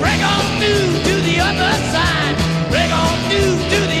Break on through to the other side, break on through to the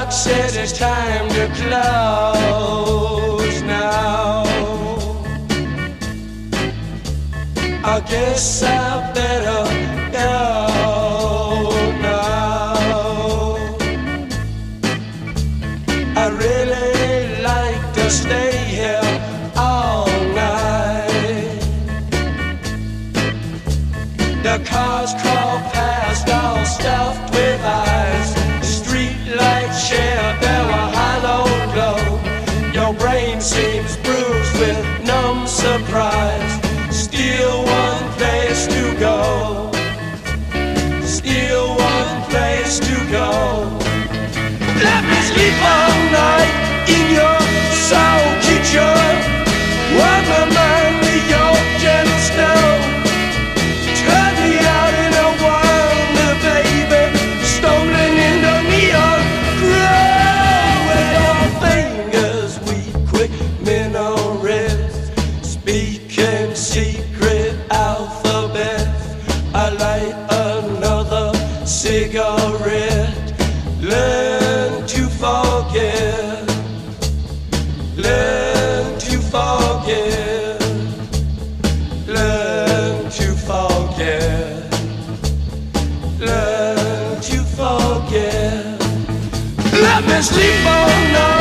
clock says it's time to close now. I guess I surprise. Still one place to go. Still one place to go. Let me sleep all night in your soul kitchen. Cigarette. Learn to forget. Learn to forget. Learn to forget. Learn to forget. Let me sleep all night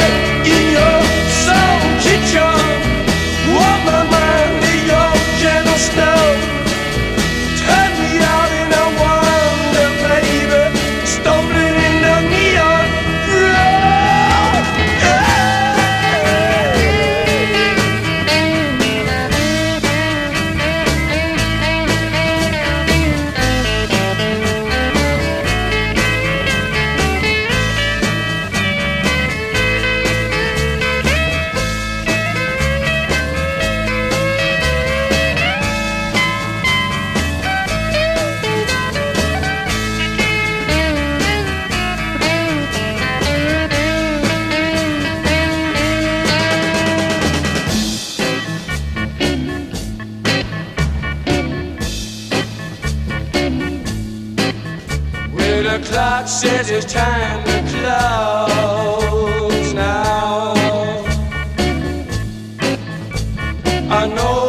I know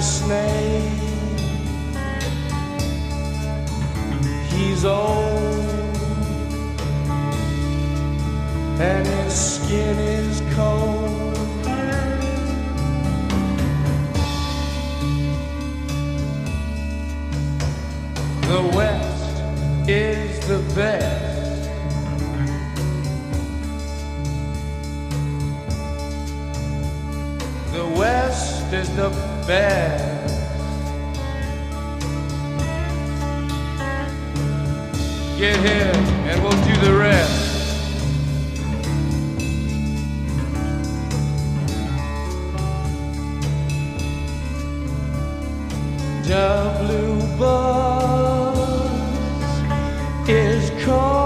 Snake. He's old and his skin is cold. The West is the best. The West is the Get here and we'll do the rest. The blue bus is calling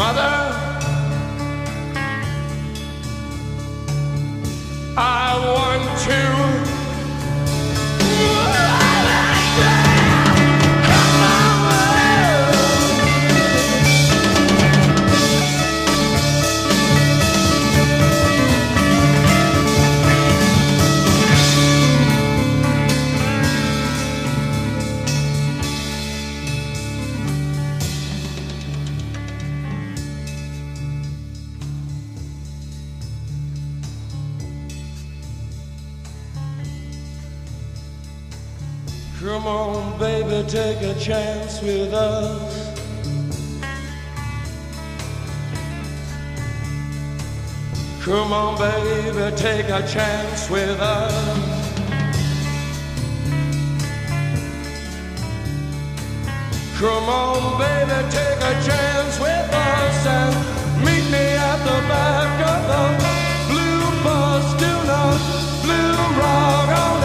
Mother, chance with us. Come on, baby, take a chance with us. Come on, baby, take a chance with us and meet me at the back of the blue bus. Do not blue rock on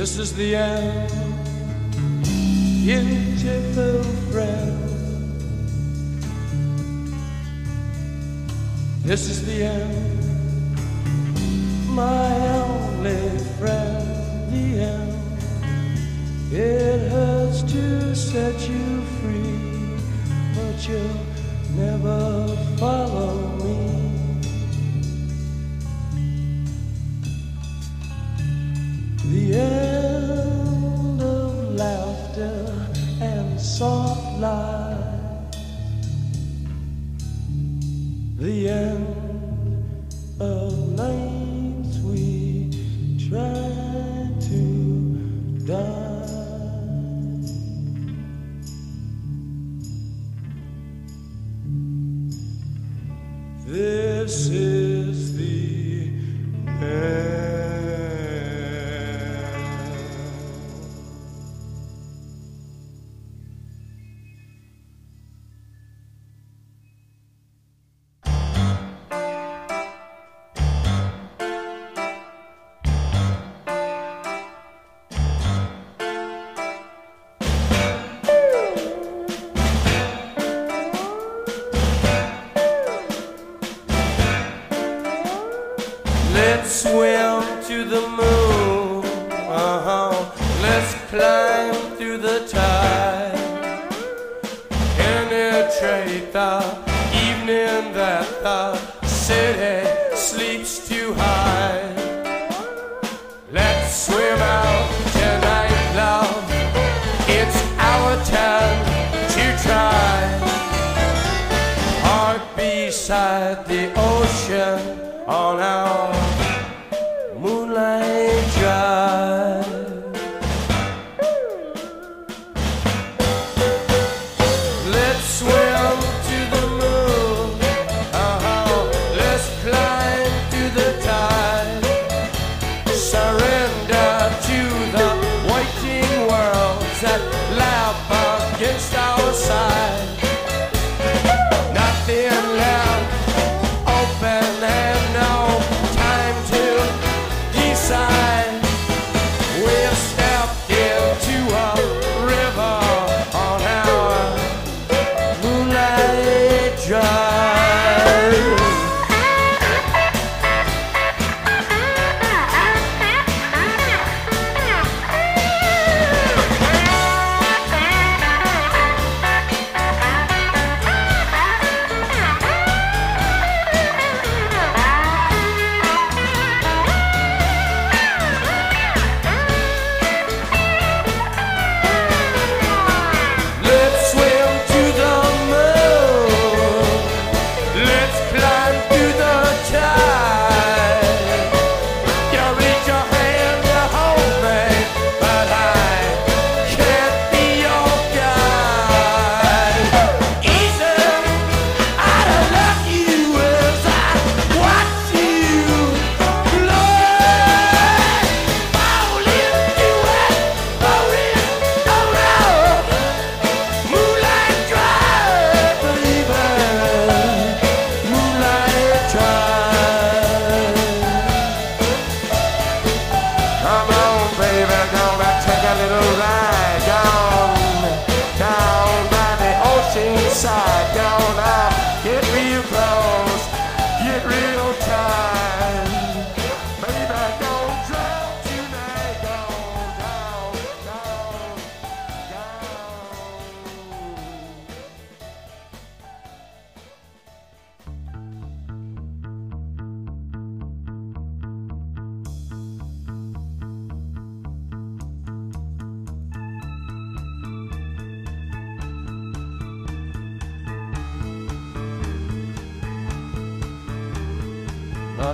This is the end, beautiful friend. This is the end, my only friend. The end. It hurts to set you free, but you'll never follow. the end of laughter and soft lies. The end. swim.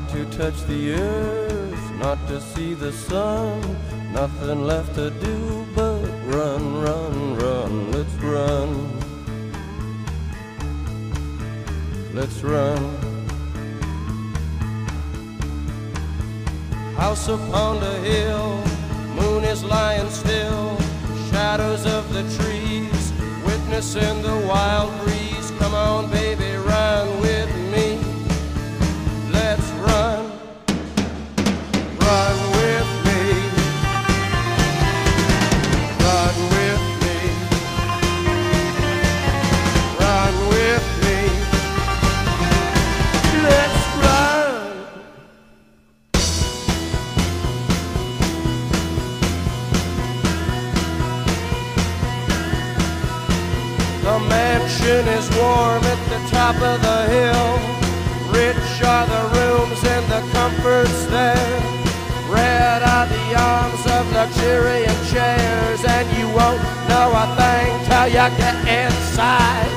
not to touch the earth, not to see the sun. Nothing left to do but run, run, run. Let's run. Let's run. House upon the hill, moon is lying still. Shadows of the trees, witness in the wild breeze. Come on, baby, top of the hill. Rich are the rooms and the comforts there. Red are the arms of luxury and chairs, and you won't know a thing till you get inside.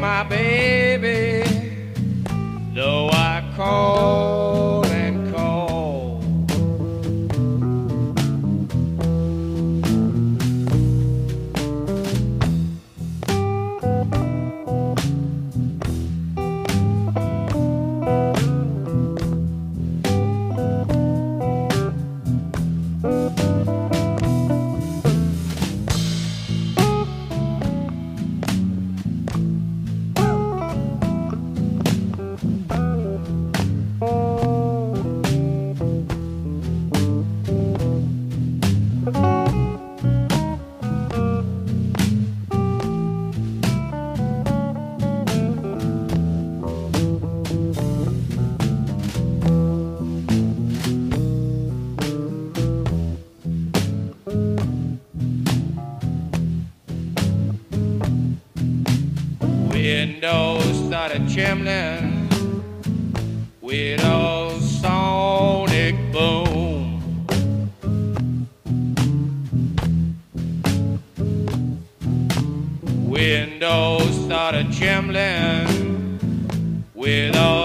my baby, though I call. chimney with a sonic boom. Windows started trembling with a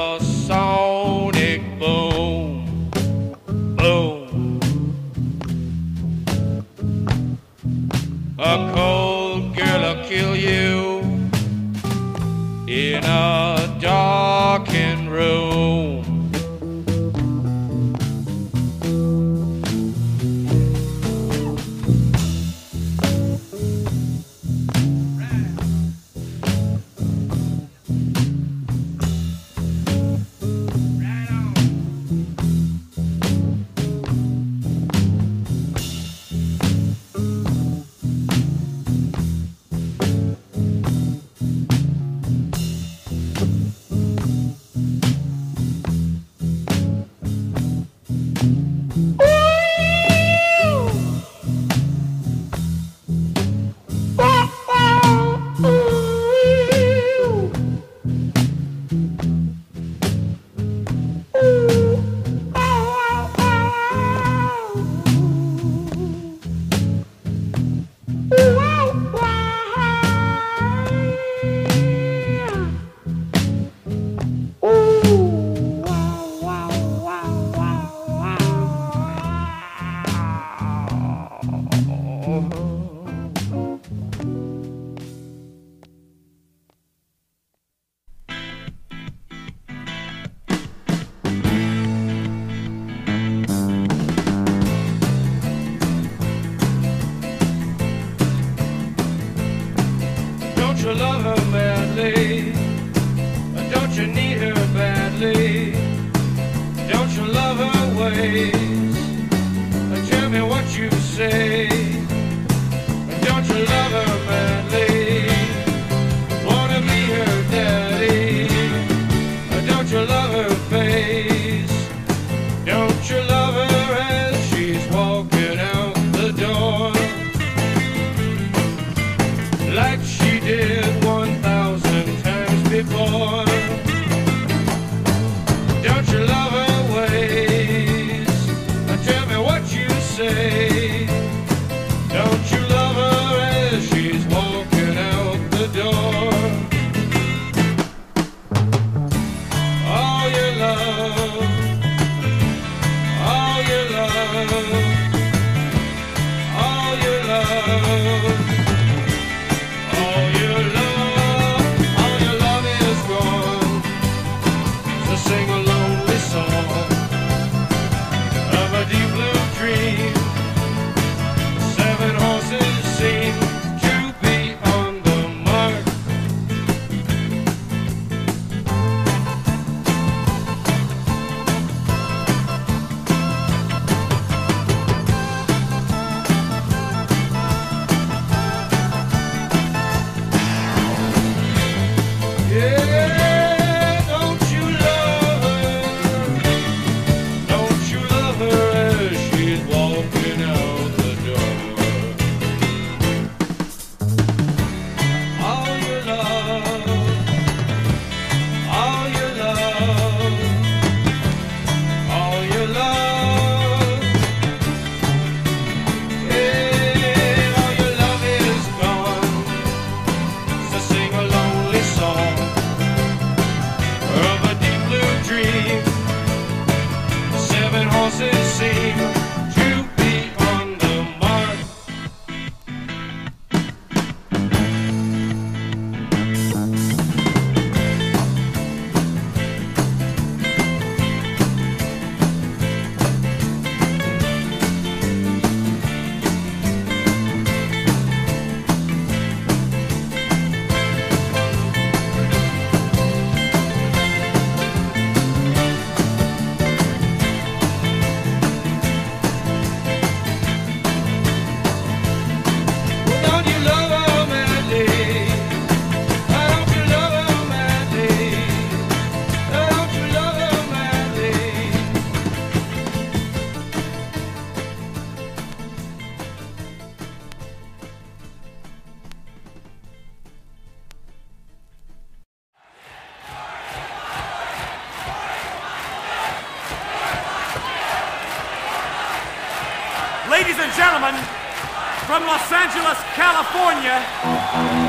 California,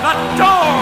the Doors.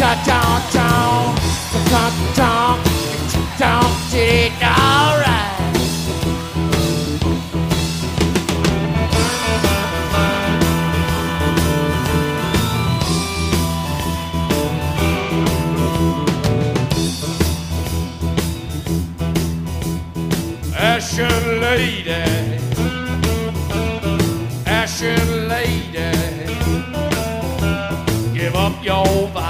ta down down ta down down did it all right Ashen lady, ashen lady, give up your vibe.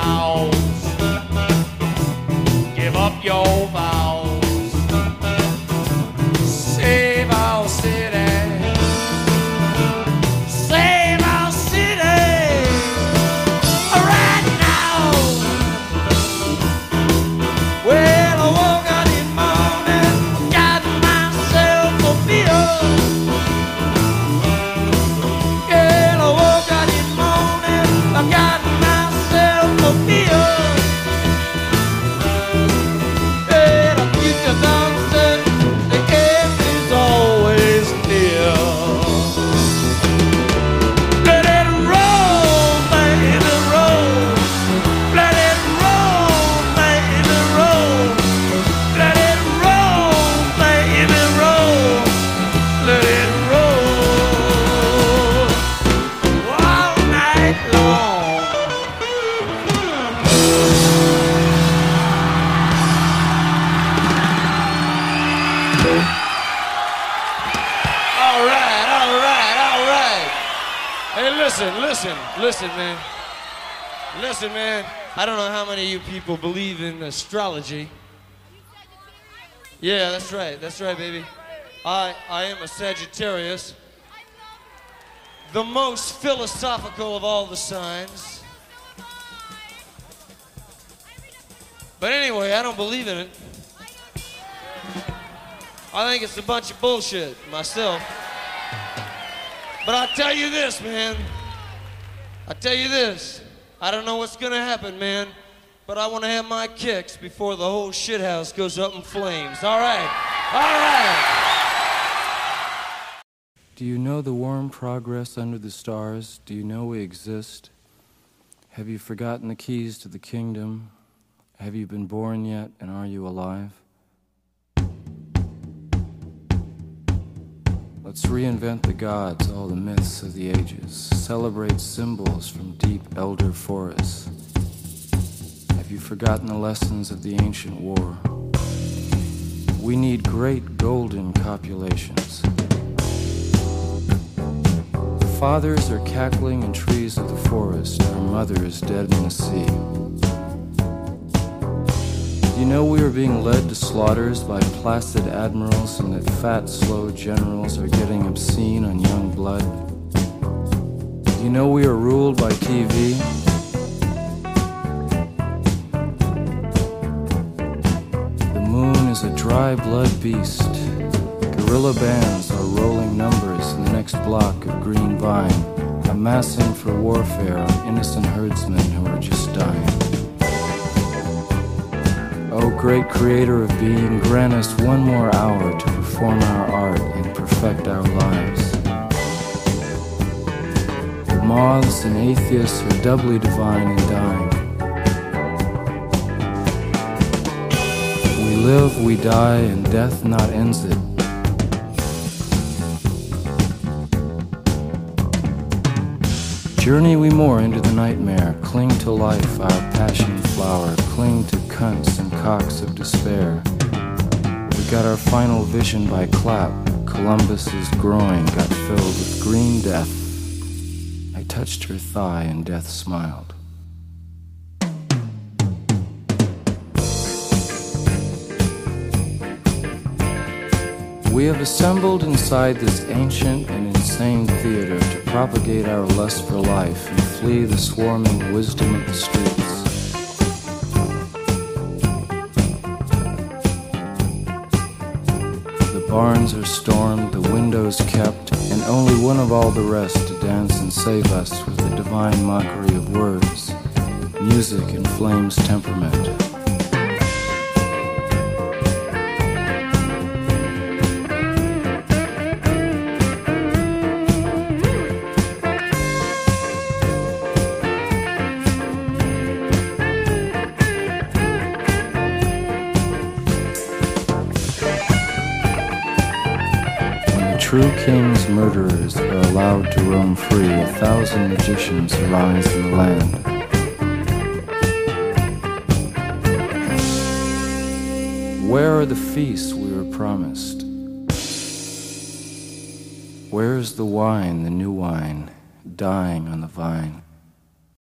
Listen, man. Listen, man. I don't know how many of you people believe in astrology. Yeah, that's right. That's right, baby. I I am a Sagittarius. The most philosophical of all the signs. But anyway, I don't believe in it. I think it's a bunch of bullshit myself. But I'll tell you this, man. I tell you this. I don't know what's gonna happen, man. But I want to have my kicks before the whole shithouse goes up in flames. All right. All right. Do you know the warm progress under the stars? Do you know we exist? Have you forgotten the keys to the kingdom? Have you been born yet, and are you alive? Let's reinvent the gods, all the myths of the ages. Celebrate symbols from deep elder forests. Have you forgotten the lessons of the ancient war? We need great golden copulations. The fathers are cackling in trees of the forest, our mother is dead in the sea. You know we are being led to slaughters by placid admirals and that fat, slow generals are getting obscene on young blood. You know we are ruled by TV. The moon is a dry blood beast. Guerrilla bands are rolling numbers in the next block of green vine, amassing for warfare on innocent herdsmen who are just dying. Great creator of being, grant us one more hour to perform our art and perfect our lives. The moths and atheists are doubly divine and dying. We live, we die, and death not ends it. Journey we more into the nightmare, cling to life, our passion flower, cling to cunts cocks of despair. We got our final vision by clap. Columbus's groin got filled with green death. I touched her thigh and death smiled. We have assembled inside this ancient and insane theater to propagate our lust for life and flee the swarming wisdom of the streets. Barns are stormed, the windows kept, and only one of all the rest to dance and save us with the divine mockery of words, music inflames temperament. true king's murderers are allowed to roam free, a thousand magicians arise in the land. Where are the feasts we were promised? Where is the wine, the new wine, dying on the vine?